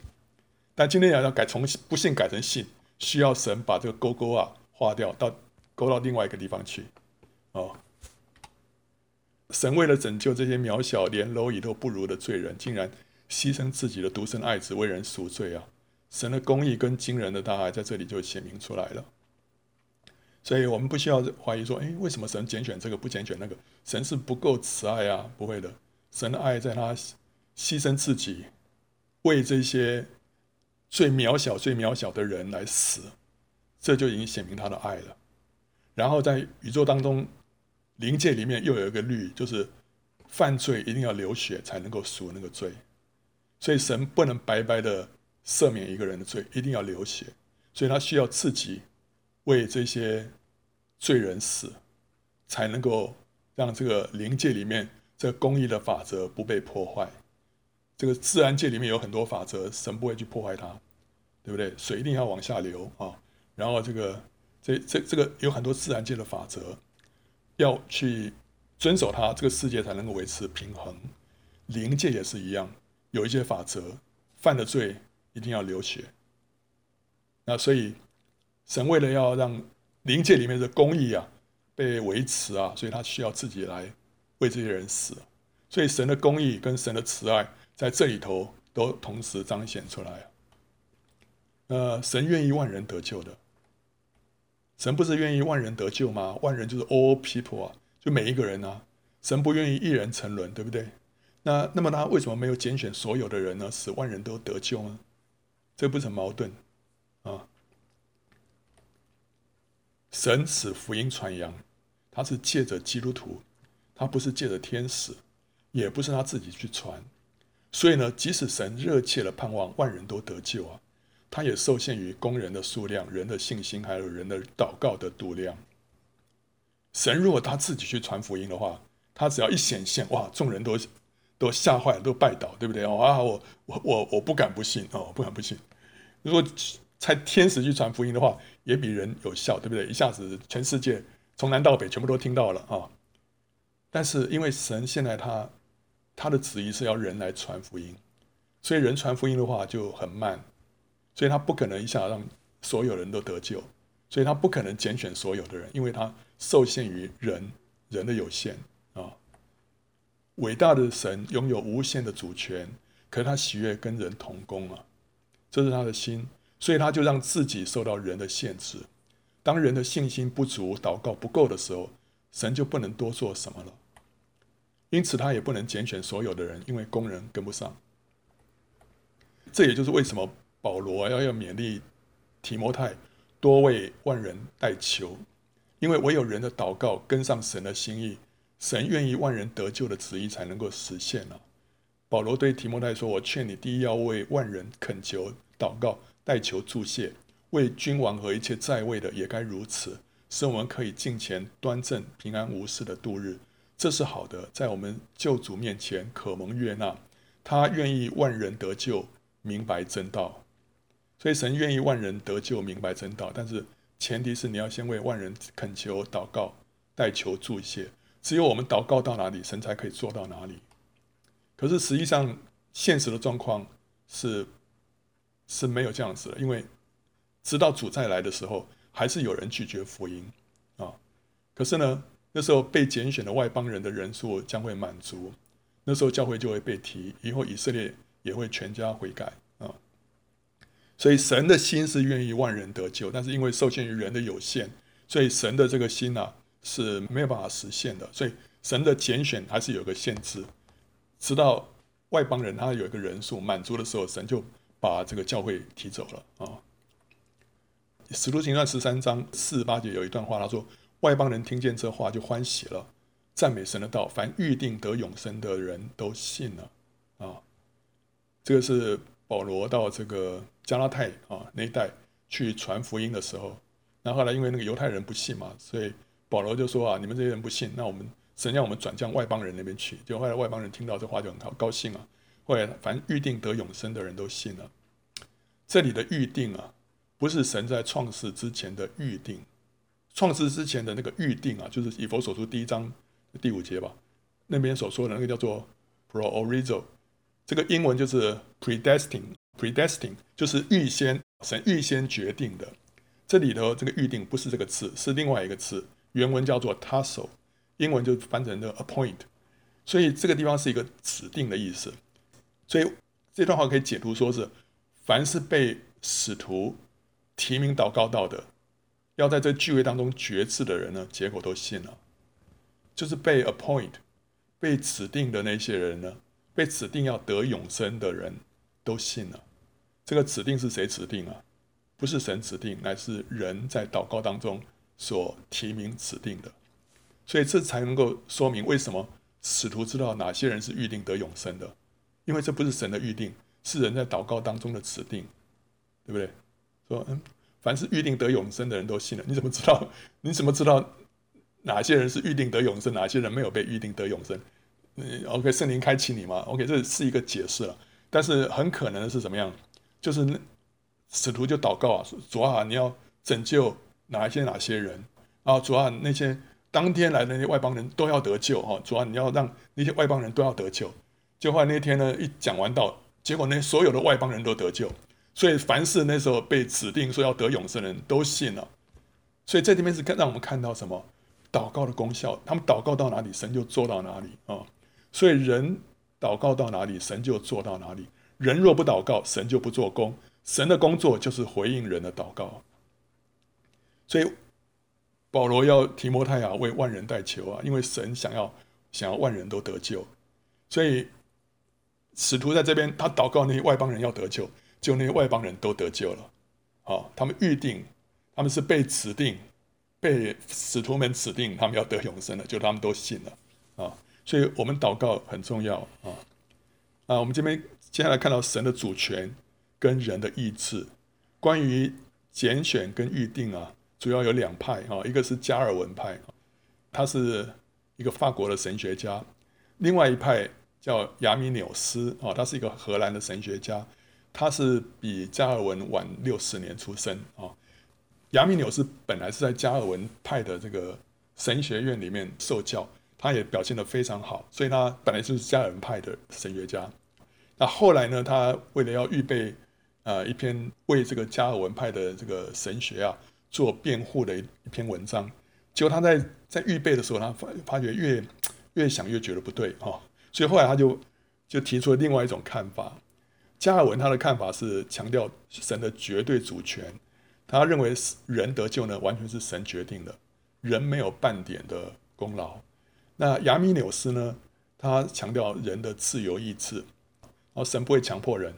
但今天要要改从不信改成信，需要神把这个勾勾啊。划掉到勾到另外一个地方去，哦，神为了拯救这些渺小连蝼蚁都不如的罪人，竟然牺牲自己的独生爱子为人赎罪啊！神的公义跟惊人的大爱在这里就显明出来了。所以我们不需要怀疑说，哎，为什么神拣选这个不拣选那个？神是不够慈爱啊？不会的，神的爱在他牺牲自己，为这些最渺小、最渺小的人来死。这就已经显明他的爱了。然后在宇宙当中，灵界里面又有一个律，就是犯罪一定要流血才能够赎那个罪。所以神不能白白的赦免一个人的罪，一定要流血。所以他需要自己为这些罪人死，才能够让这个灵界里面这个公义的法则不被破坏。这个自然界里面有很多法则，神不会去破坏它，对不对？水一定要往下流啊。然后这个，这这这个有很多自然界的法则，要去遵守它，这个世界才能够维持平衡。灵界也是一样，有一些法则，犯了罪一定要流血。那所以神为了要让灵界里面的公义啊被维持啊，所以他需要自己来为这些人死。所以神的公义跟神的慈爱在这里头都同时彰显出来。呃，神愿意万人得救的。神不是愿意万人得救吗？万人就是 all people 啊，就每一个人啊。神不愿意一人沉沦，对不对？那那么他为什么没有拣选所有的人呢？使万人都得救呢？这不是很矛盾啊？神使福音传扬，他是借着基督徒，他不是借着天使，也不是他自己去传。所以呢，即使神热切的盼望万人都得救啊。他也受限于工人的数量、人的信心，还有人的祷告的度量。神如果他自己去传福音的话，他只要一显现，哇，众人都都吓坏了，都拜倒，对不对？哦啊，我我我我不敢不信哦，不敢不信。如果差天使去传福音的话，也比人有效，对不对？一下子全世界从南到北全部都听到了啊。但是因为神现在他他的旨意是要人来传福音，所以人传福音的话就很慢。所以他不可能一下让所有人都得救，所以他不可能拣选所有的人，因为他受限于人人的有限啊。伟大的神拥有无限的主权，可是他喜悦跟人同工啊，这是他的心，所以他就让自己受到人的限制。当人的信心不足、祷告不够的时候，神就不能多做什么了。因此，他也不能拣选所有的人，因为工人跟不上。这也就是为什么。保罗要要勉励提摩太，多为万人代求，因为唯有人的祷告跟上神的心意，神愿意万人得救的旨意才能够实现了。保罗对提摩太说：“我劝你，第一要为万人恳求、祷告、代求、祝谢，为君王和一切在位的也该如此，使我们可以敬虔端正、平安无事的度日。这是好的，在我们救主面前可蒙悦纳。他愿意万人得救，明白真道。”所以神愿意万人得救，明白真道，但是前提是你要先为万人恳求、祷告、代求、祝谢。只有我们祷告到哪里，神才可以做到哪里。可是实际上，现实的状况是是没有这样子的，因为直到主再来的时候，还是有人拒绝福音啊。可是呢，那时候被拣选的外邦人的人数将会满足，那时候教会就会被提，以后以色列也会全家悔改啊。所以神的心是愿意万人得救，但是因为受限于人的有限，所以神的这个心啊是没有办法实现的。所以神的拣选还是有个限制，直到外邦人他有一个人数满足的时候，神就把这个教会提走了啊。使徒行传十三章四十八节有一段话，他说：“外邦人听见这话就欢喜了，赞美神的道，凡预定得永生的人都信了。”啊，这个是保罗到这个加拉太啊那一带去传福音的时候，然后后来因为那个犹太人不信嘛，所以保罗就说：“啊，你们这些人不信，那我们神让我们转向外邦人那边去。”就后来外邦人听到这话就很高高兴啊。后来凡预定得永生的人都信了。这里的预定啊。不是神在创世之前的预定，创世之前的那个预定啊，就是以佛所书第一章第五节吧，那边所说的那个叫做 proorizo，这个英文就是 predestined，predestined 就是预先神预先决定的。这里头这个预定不是这个词，是另外一个词，原文叫做 tasso，英文就翻成的 appoint，所以这个地方是一个指定的意思。所以这段话可以解读说是，凡是被使徒提名祷告到的，要在这聚会当中决志的人呢，结果都信了，就是被 appoint 被指定的那些人呢，被指定要得永生的人都信了。这个指定是谁指定啊？不是神指定，乃是人在祷告当中所提名指定的。所以这才能够说明为什么使徒知道哪些人是预定得永生的，因为这不是神的预定，是人在祷告当中的指定，对不对？说嗯，凡是预定得永生的人都信了。你怎么知道？你怎么知道哪些人是预定得永生，哪些人没有被预定得永生？嗯，OK，圣灵开启你吗？OK，这是一个解释了。但是很可能是怎么样？就是那使徒就祷告啊，说主啊，你要拯救哪一些哪些人啊？主啊，那些当天来的那些外邦人都要得救哈！主啊，你要让那些外邦人都要得救。就后来那天呢，一讲完道，结果那所有的外邦人都得救。所以，凡是那时候被指定说要得永生的人都信了。所以，在这边是让我们看到什么？祷告的功效。他们祷告到哪里，神就做到哪里啊。所以，人祷告到哪里，神就做到哪里。人若不祷告，神就不做工。神的工作就是回应人的祷告。所以，保罗要提摩太啊为万人代求啊，因为神想要想要万人都得救。所以，使徒在这边他祷告那些外邦人要得救。就那些外邦人都得救了，啊，他们预定，他们是被指定，被使徒们指定，他们要得永生的，就他们都信了，啊，所以我们祷告很重要，啊，啊，我们这边接下来看到神的主权跟人的意志，关于拣选跟预定啊，主要有两派，啊，一个是加尔文派，他是一个法国的神学家，另外一派叫亚米纽斯，啊，他是一个荷兰的神学家。他是比加尔文晚六十年出生啊。亚米纽斯本来是在加尔文派的这个神学院里面受教，他也表现得非常好，所以他本来就是加尔文派的神学家。那后来呢，他为了要预备呃一篇为这个加尔文派的这个神学啊做辩护的一篇文章，结果他在在预备的时候，他发发觉越越想越觉得不对哈，所以后来他就就提出了另外一种看法。加尔文他的看法是强调神的绝对主权，他认为人得救呢完全是神决定的，人没有半点的功劳。那亚米纽斯呢，他强调人的自由意志，哦，神不会强迫人，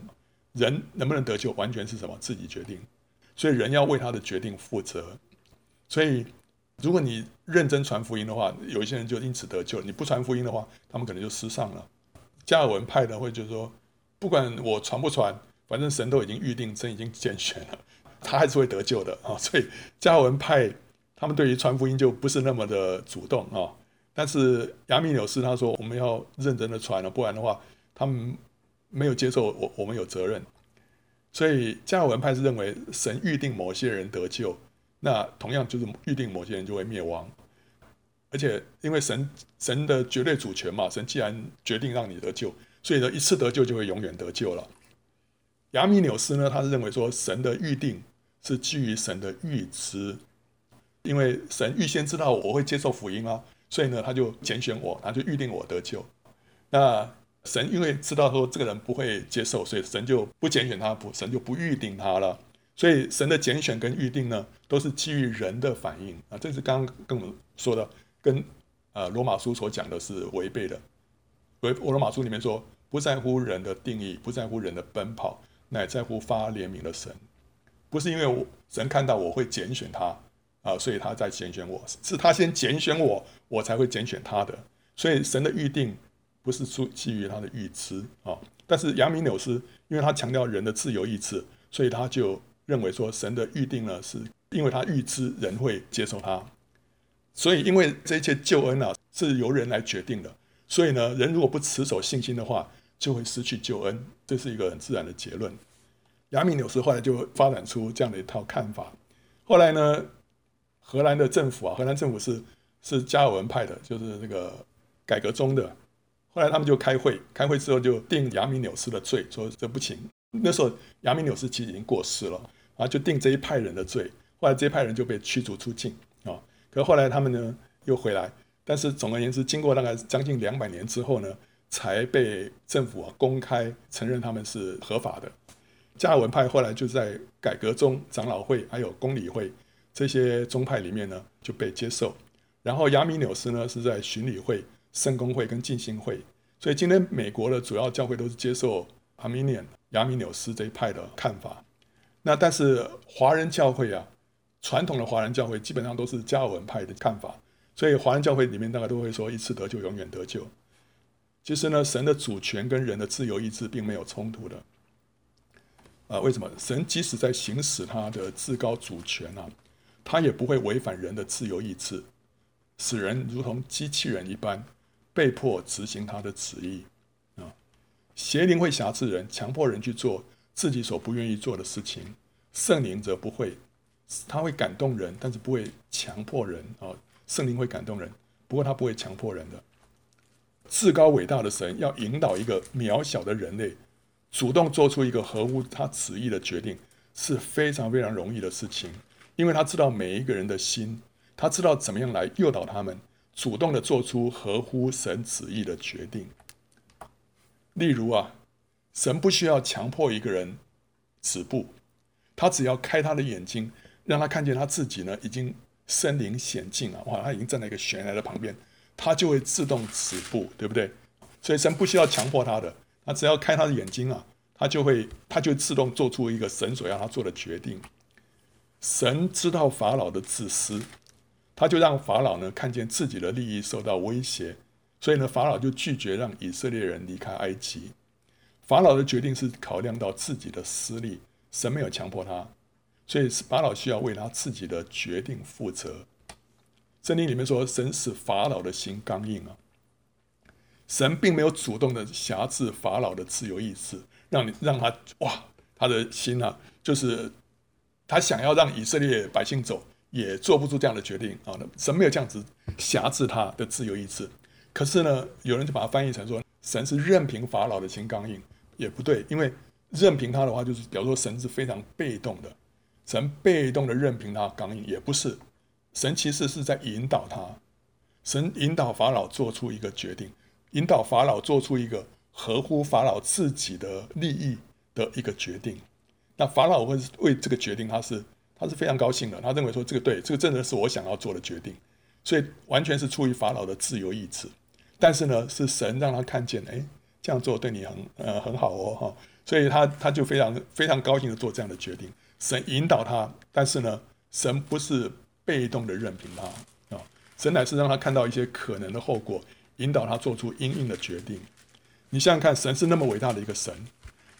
人能不能得救完全是什么自己决定，所以人要为他的决定负责。所以如果你认真传福音的话，有一些人就因此得救；你不传福音的话，他们可能就失丧了。加尔文派的会就是说。不管我传不传，反正神都已经预定，神已经拣选了，他还是会得救的啊。所以加尔文派他们对于传福音就不是那么的主动啊。但是亚米纽斯他说，我们要认真的传了，不然的话他们没有接受我，我们有责任。所以加尔文派是认为神预定某些人得救，那同样就是预定某些人就会灭亡。而且因为神神的绝对主权嘛，神既然决定让你得救。所以呢，一次得救就会永远得救了。亚米纽斯呢，他是认为说，神的预定是基于神的预知，因为神预先知道我会接受福音啊，所以呢，他就拣选我，他就预定我得救。那神因为知道说这个人不会接受，所以神就不拣选他，不，神就不预定他了。所以神的拣选跟预定呢，都是基于人的反应啊。这是刚刚跟我们说的，跟呃罗马书所讲的是违背的。罗罗马书里面说，不在乎人的定义，不在乎人的奔跑，乃在乎发怜悯的神。不是因为我神看到我会拣选他啊，所以他在拣选我，是他先拣选我，我才会拣选他的。所以神的预定不是出基于他的预知啊。但是亚米纽斯，因为他强调人的自由意志，所以他就认为说神的预定呢，是因为他预知人会接受他。所以因为这一切救恩啊，是由人来决定的。所以呢，人如果不持守信心的话，就会失去救恩，这是一个很自然的结论。亚米纽斯后来就发展出这样的一套看法。后来呢，荷兰的政府啊，荷兰政府是是加尔文派的，就是那个改革宗的。后来他们就开会，开会之后就定亚米纽斯的罪，说这不行。那时候亚米纽斯其实已经过世了，啊，就定这一派人的罪。后来这一派人就被驱逐出境啊。可后来他们呢又回来。但是总而言之，经过大概将近两百年之后呢，才被政府啊公开承认他们是合法的。加尔文派后来就在改革中长老会还有公理会这些宗派里面呢就被接受。然后亚米纽斯呢是在巡理会、圣公会跟浸信会。所以今天美国的主要教会都是接受阿米念亚米纽斯这一派的看法。那但是华人教会啊，传统的华人教会基本上都是加尔文派的看法。所以，华人教会里面大概都会说“一次得救，永远得救”。其实呢，神的主权跟人的自由意志并没有冲突的。啊，为什么？神即使在行使他的至高主权啊，他也不会违反人的自由意志，使人如同机器人一般被迫执行他的旨意。啊，邪灵会挟制人，强迫人去做自己所不愿意做的事情。圣灵则不会，他会感动人，但是不会强迫人啊。圣灵会感动人，不过他不会强迫人的。至高伟大的神要引导一个渺小的人类，主动做出一个合乎他旨意的决定，是非常非常容易的事情，因为他知道每一个人的心，他知道怎么样来诱导他们，主动的做出合乎神旨意的决定。例如啊，神不需要强迫一个人止步，他只要开他的眼睛，让他看见他自己呢，已经。身临险境啊！哇，他已经站在一个悬崖的旁边，他就会自动止步，对不对？所以神不需要强迫他的，他只要开他的眼睛啊，他就会，他就自动做出一个神所要他做的决定。神知道法老的自私，他就让法老呢看见自己的利益受到威胁，所以呢，法老就拒绝让以色列人离开埃及。法老的决定是考量到自己的私利，神没有强迫他。所以法老需要为他自己的决定负责。圣经里面说，神使法老的心刚硬啊。神并没有主动的挟制法老的自由意志，让你让他哇，他的心啊，就是他想要让以色列百姓走，也做不出这样的决定啊。神没有这样子辖制他的自由意志。可是呢，有人就把它翻译成说，神是任凭法老的心刚硬，也不对，因为任凭他的话，就是表示说神是非常被动的。神被动的任凭他刚硬，也不是，神其实是在引导他，神引导法老做出一个决定，引导法老做出一个合乎法老自己的利益的一个决定。那法老会为这个决定，他是他是非常高兴的，他认为说这个对，这个真的是我想要做的决定，所以完全是出于法老的自由意志。但是呢，是神让他看见，哎，这样做对你很呃很好哦哈，所以他他就非常非常高兴的做这样的决定。神引导他，但是呢，神不是被动的任凭他啊，神乃是让他看到一些可能的后果，引导他做出因应的决定。你想想看，神是那么伟大的一个神，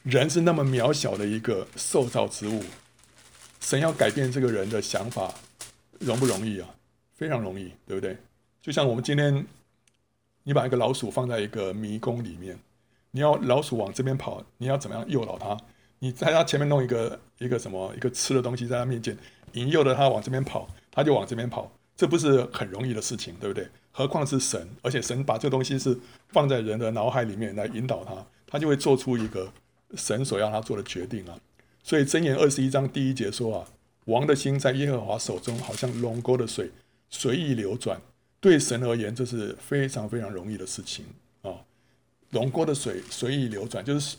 人是那么渺小的一个受造之物，神要改变这个人的想法，容不容易啊？非常容易，对不对？就像我们今天，你把一个老鼠放在一个迷宫里面，你要老鼠往这边跑，你要怎么样诱导它？你在他前面弄一个一个什么一个吃的东西在他面前，引诱着他往这边跑，他就往这边跑，这不是很容易的事情，对不对？何况是神，而且神把这个东西是放在人的脑海里面来引导他，他就会做出一个神所要他做的决定啊。所以箴言二十一章第一节说啊，王的心在耶和华手中，好像龙沟的水随意流转。对神而言，这是非常非常容易的事情啊。龙沟的水随意流转，就是。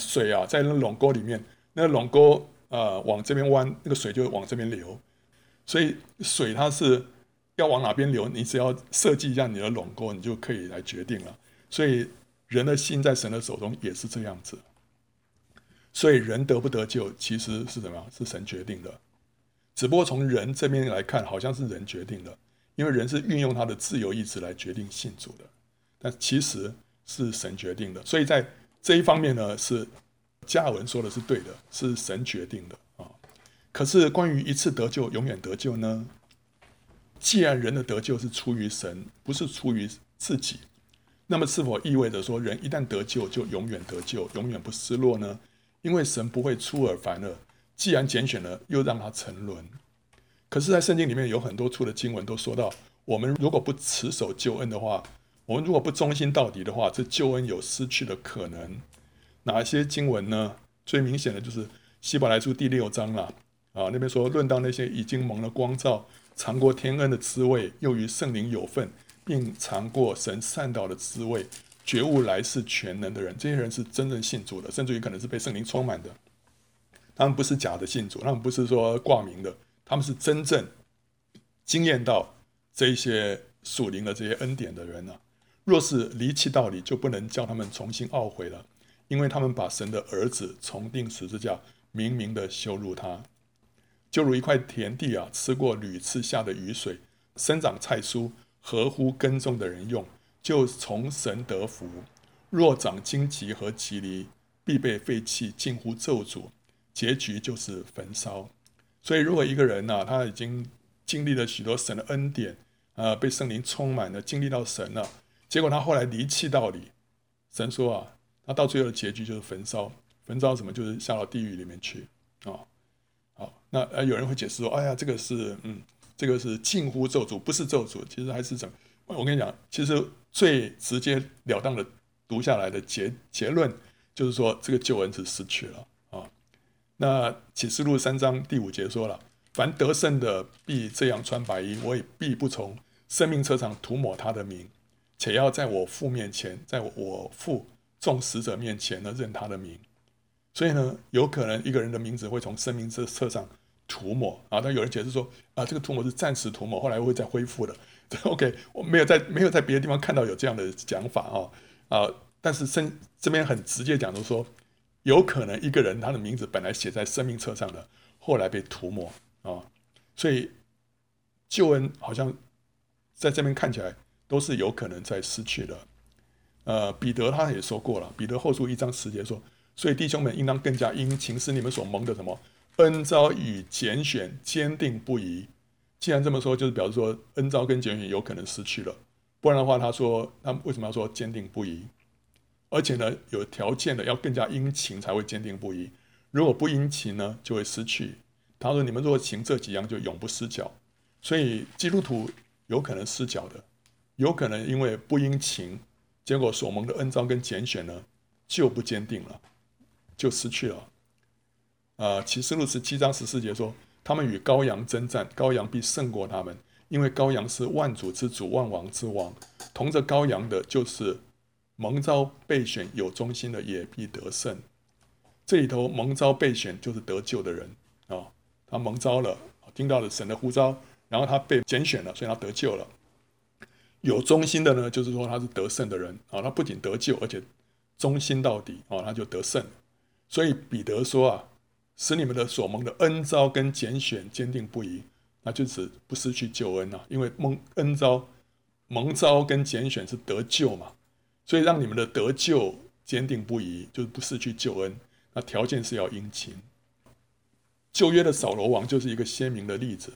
水啊，在那龙沟里面，那龙沟呃往这边弯，那个水就往这边流。所以水它是要往哪边流，你只要设计一下你的龙沟，你就可以来决定了。所以人的心在神的手中也是这样子。所以人得不得救，其实是怎么？是神决定的。只不过从人这边来看，好像是人决定的，因为人是运用他的自由意志来决定信主的。但其实是神决定的。所以在这一方面呢，是加尔文说的是对的，是神决定的啊。可是关于一次得救，永远得救呢？既然人的得救是出于神，不是出于自己，那么是否意味着说，人一旦得救就永远得救，永远不失落呢？因为神不会出尔反尔，既然拣选了，又让他沉沦。可是，在圣经里面有很多处的经文都说到，我们如果不持守救恩的话，我们如果不忠心到底的话，这救恩有失去的可能。哪些经文呢？最明显的就是希伯来书第六章了。啊，那边说，论到那些已经蒙了光照、尝过天恩的滋味，又与圣灵有份，并尝过神善道的滋味。觉悟来世全能的人，这些人是真正信主的，甚至于可能是被圣灵充满的。他们不是假的信主，他们不是说挂名的，他们是真正经验到这些属灵的这些恩典的人啊。若是离弃道理，就不能叫他们重新懊悔了，因为他们把神的儿子重钉十字架，明明的羞辱他，就如一块田地啊，吃过屡次下的雨水，生长菜蔬，合乎耕种的人用。就从神得福，若长荆棘和蒺藜，必被废弃，近乎咒诅，结局就是焚烧。所以，如果一个人呢、啊，他已经经历了许多神的恩典，呃，被圣灵充满了，经历到神了，结果他后来离弃道理，神说啊，他到最后的结局就是焚烧。焚烧什么？就是下到地狱里面去啊。好，那呃，有人会解释说，哎呀，这个是嗯，这个是近乎咒诅，不是咒诅，其实还是怎么？我跟你讲，其实最直截了当的读下来的结结论就是说，这个救恩是失去了啊。那启示录三章第五节说了：“凡得胜的必这样穿白衣，我也必不从生命册上涂抹他的名，且要在我父面前，在我父众使者面前呢认他的名。”所以呢，有可能一个人的名字会从生命册册上涂抹啊。但有人解释说啊，这个涂抹是暂时涂抹，后来会再恢复的。OK，我没有在没有在别的地方看到有这样的讲法哦啊！但是圣这边很直接讲，就说有可能一个人他的名字本来写在生命册上的，后来被涂抹啊，所以救恩好像在这边看起来都是有可能在失去的。呃，彼得他也说过了，彼得后书一章十节说：“所以弟兄们应当更加殷勤，使你们所蒙的什么恩召与拣选坚定不移。”既然这么说，就是表示说恩召跟拣选有可能失去了，不然的话，他说他为什么要说坚定不移？而且呢，有条件的要更加殷勤才会坚定不移。如果不殷勤呢，就会失去。他说：“你们若行这几样，就永不失脚。”所以基督徒有可能失脚的，有可能因为不殷勤，结果所蒙的恩召跟拣选呢就不坚定了，就失去了。啊、启示录十七章十四节说。他们与羔羊争战，羔羊必胜过他们，因为羔羊是万主之主，万王之王。同着羔羊的，就是蒙召备选有忠心的，也必得胜。这里头蒙召备选就是得救的人啊、他蒙召了，听到了神的呼召，然后他被拣选了，所以他得救了。有忠心的呢，就是说他是得胜的人啊、他不仅得救，而且忠心到底啊、他就得胜。所以彼得说啊。使你们的所蒙的恩召跟拣选坚定不移，那就是不失去救恩啊，因为蒙恩召、蒙召跟拣选是得救嘛，所以让你们的得救坚定不移，就是不失去救恩。那条件是要殷勤。旧约的扫罗王就是一个鲜明的例子，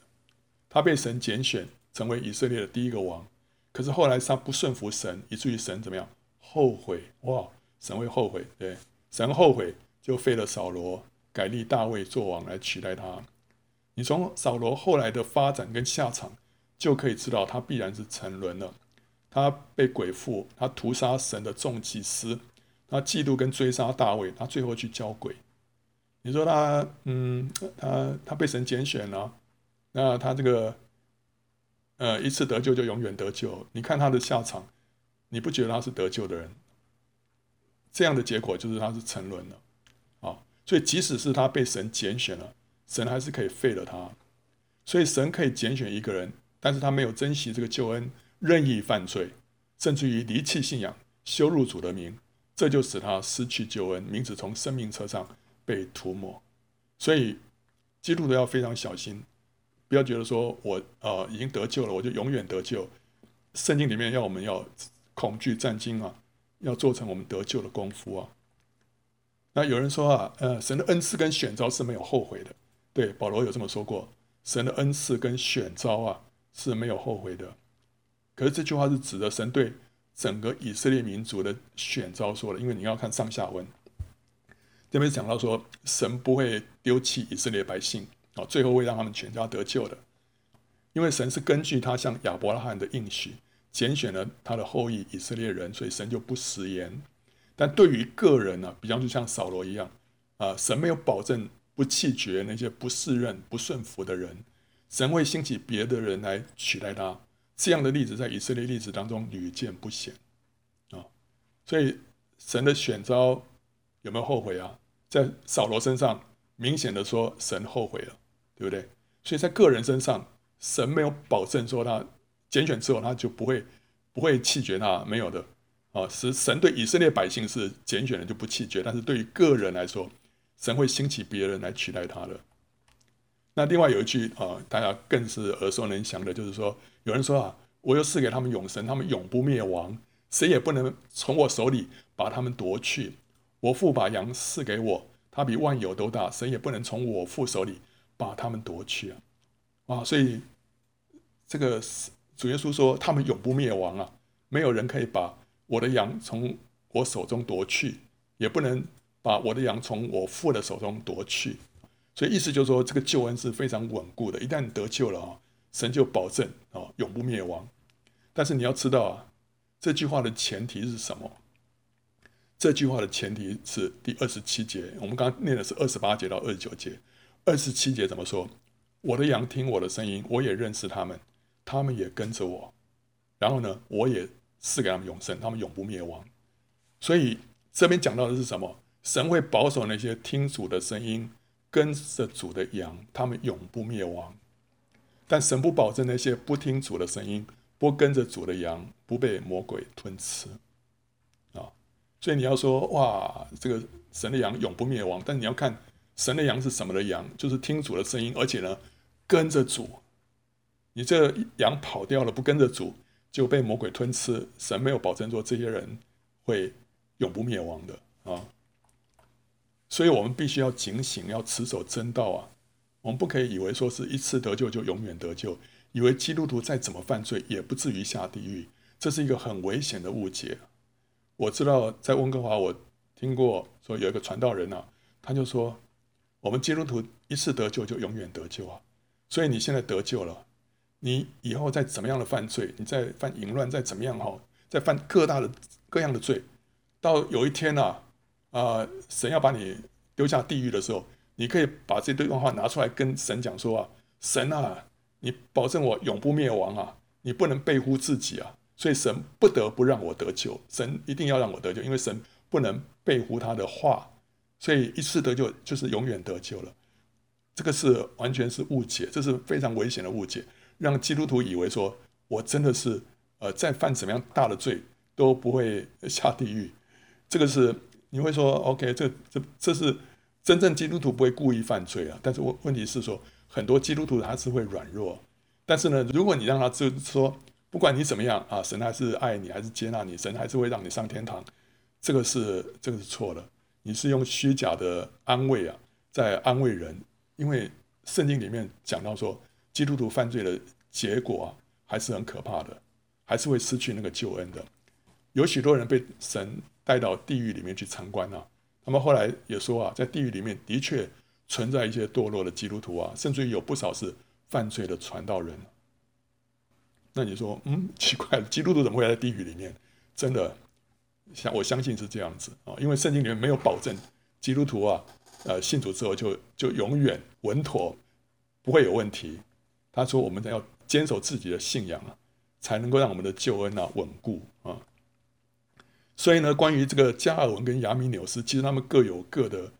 他被神拣选成为以色列的第一个王，可是后来他不顺服神，以至于神怎么样？后悔哇！神会后悔，对，神后悔就废了扫罗。改立大卫做王来取代他，你从扫罗后来的发展跟下场，就可以知道他必然是沉沦了。他被鬼附，他屠杀神的众祭司，他嫉妒跟追杀大卫，他最后去交鬼。你说他，嗯，他他被神拣选了，那他这个，呃，一次得救就永远得救。你看他的下场，你不觉得他是得救的人？这样的结果就是他是沉沦了。所以即使是他被神拣选了，神还是可以废了他。所以神可以拣选一个人，但是他没有珍惜这个救恩，任意犯罪，甚至于离弃信仰，羞辱主的名，这就使他失去救恩，名字从生命册上被涂抹。所以基督徒要非常小心，不要觉得说我呃已经得救了，我就永远得救。圣经里面要我们要恐惧战惊啊，要做成我们得救的功夫啊。那有人说啊，呃，神的恩赐跟选召是没有后悔的。对，保罗有这么说过，神的恩赐跟选召啊是没有后悔的。可是这句话是指的神对整个以色列民族的选召说的，因为你要看上下文，这边讲到说神不会丢弃以色列百姓啊，最后会让他们全家得救的。因为神是根据他向亚伯拉罕的应许，拣选了他的后裔以色列人，所以神就不食言。但对于个人呢、啊，比方就像扫罗一样，啊，神没有保证不弃绝那些不适任、不顺服的人，神会兴起别的人来取代他。这样的例子在以色列历史当中屡见不鲜啊。所以神的选召有没有后悔啊？在扫罗身上明显的说神后悔了，对不对？所以在个人身上。神没有保证说他拣选之后他就不会不会弃绝他，没有的啊。是神对以色列百姓是拣选的就不弃绝，但是对于个人来说，神会兴起别人来取代他的。那另外有一句啊，大家更是耳熟能详的，就是说有人说啊，我又赐给他们永生，他们永不灭亡，谁也不能从我手里把他们夺去。我父把羊赐给我，他比万有都大，谁也不能从我父手里把他们夺去啊。啊，所以。这个主耶稣说：“他们永不灭亡啊，没有人可以把我的羊从我手中夺去，也不能把我的羊从我父的手中夺去。所以意思就是说，这个救恩是非常稳固的。一旦得救了啊，神就保证啊，永不灭亡。但是你要知道啊，这句话的前提是什么？这句话的前提是第二十七节。我们刚刚念的是二十八节到二十九节，二十七节怎么说？我的羊听我的声音，我也认识他们。”他们也跟着我，然后呢，我也赐给他们永生，他们永不灭亡。所以这边讲到的是什么？神会保守那些听主的声音、跟着主的羊，他们永不灭亡。但神不保证那些不听主的声音、不跟着主的羊，不被魔鬼吞吃。啊，所以你要说哇，这个神的羊永不灭亡，但你要看神的羊是什么的羊，就是听主的声音，而且呢，跟着主。你这羊跑掉了，不跟着主，就被魔鬼吞吃。神没有保证说这些人会永不灭亡的啊，所以我们必须要警醒，要持守真道啊。我们不可以以为说是一次得救就永远得救，以为基督徒再怎么犯罪也不至于下地狱，这是一个很危险的误解。我知道在温哥华，我听过说有一个传道人啊，他就说我们基督徒一次得救就永远得救啊，所以你现在得救了。你以后再怎么样的犯罪，你再犯淫乱，再怎么样哈，再犯各大的各样的罪，到有一天啊，啊、神要把你丢下地狱的时候，你可以把这段话拿出来跟神讲说啊，神啊，你保证我永不灭亡啊，你不能背乎自己啊，所以神不得不让我得救，神一定要让我得救，因为神不能背乎他的话，所以一次得救就是永远得救了，这个是完全是误解，这是非常危险的误解。让基督徒以为说，我真的是，呃，再犯怎么样大的罪都不会下地狱，这个是你会说，OK，这这这是真正基督徒不会故意犯罪啊。但是问问题是说，很多基督徒他是会软弱。但是呢，如果你让他就说，不管你怎么样啊，神还是爱你，还是接纳你，神还是会让你上天堂，这个是这个是错的。你是用虚假的安慰啊，在安慰人，因为圣经里面讲到说。基督徒犯罪的结果，还是很可怕的，还是会失去那个救恩的。有许多人被神带到地狱里面去参观啊，他们后来也说啊，在地狱里面的确存在一些堕落的基督徒啊，甚至于有不少是犯罪的传道人。那你说，嗯，奇怪，基督徒怎么会在地狱里面？真的，相我相信是这样子啊，因为圣经里面没有保证基督徒啊，呃，信主之后就就永远稳妥，不会有问题。他说：“我们要坚守自己的信仰啊，才能够让我们的救恩啊稳固啊。所以呢，关于这个加尔文跟亚米纽斯，其实他们各有各的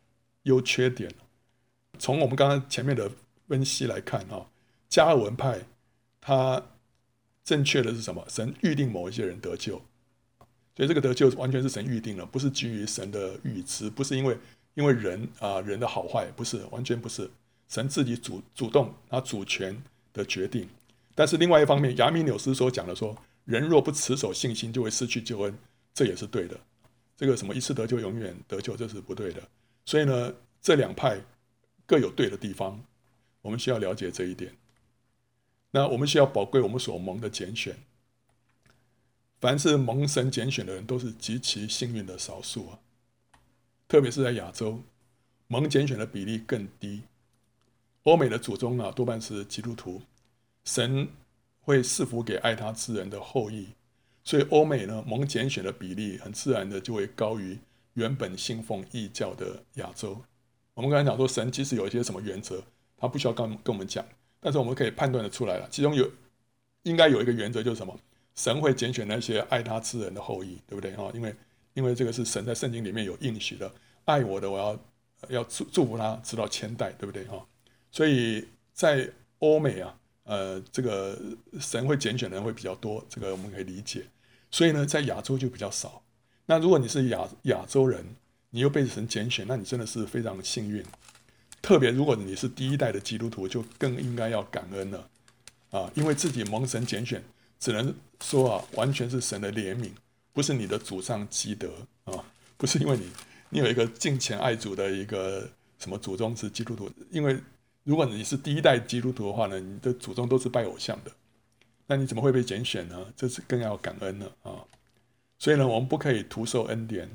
优缺点。从我们刚刚前面的分析来看，哈，加尔文派他正确的是什么？神预定某一些人得救，所以这个得救完全是神预定了，不是基于神的预知，不是因为因为人啊人的好坏，不是，完全不是，神自己主主动他主权的决定。但是另外一方面，亚米纽斯所讲的说，人若不持守信心，就会失去救恩，这也是对的。这个什么一次得救永远得救，这是不对的。所以呢，这两派各有对的地方，我们需要了解这一点。那我们需要宝贵我们所蒙的拣选。凡是蒙神拣选的人，都是极其幸运的少数啊。特别是在亚洲，蒙拣选的比例更低。欧美的祖宗啊，多半是基督徒。神会赐福给爱他之人的后裔，所以欧美呢，蒙拣选的比例很自然的就会高于原本信奉异教的亚洲。我们刚才讲说，神即使有一些什么原则，他不需要跟跟我们讲，但是我们可以判断得出来了。其中有应该有一个原则就是什么？神会拣选那些爱他之人的后裔，对不对啊？因为因为这个是神在圣经里面有应许的，爱我的，我要要祝祝福他直到千代，对不对啊？所以在欧美啊。呃，这个神会拣选的人会比较多，这个我们可以理解。所以呢，在亚洲就比较少。那如果你是亚亚洲人，你又被神拣选，那你真的是非常幸运。特别如果你是第一代的基督徒，就更应该要感恩了啊，因为自己蒙神拣选，只能说啊，完全是神的怜悯，不是你的祖上积德啊，不是因为你你有一个敬虔爱主的一个什么祖宗是基督徒，因为。如果你是第一代基督徒的话呢，你的祖宗都是拜偶像的，那你怎么会被拣选呢？这是更要感恩了啊！所以呢，我们不可以徒受恩典，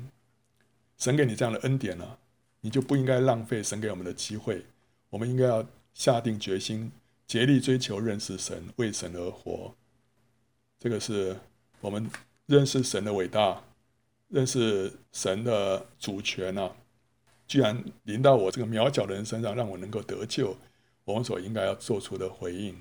神给你这样的恩典呢，你就不应该浪费神给我们的机会。我们应该要下定决心，竭力追求认识神，为神而活。这个是我们认识神的伟大，认识神的主权啊。居然临到我这个渺小的人身上，让我能够得救，我们所应该要做出的回应。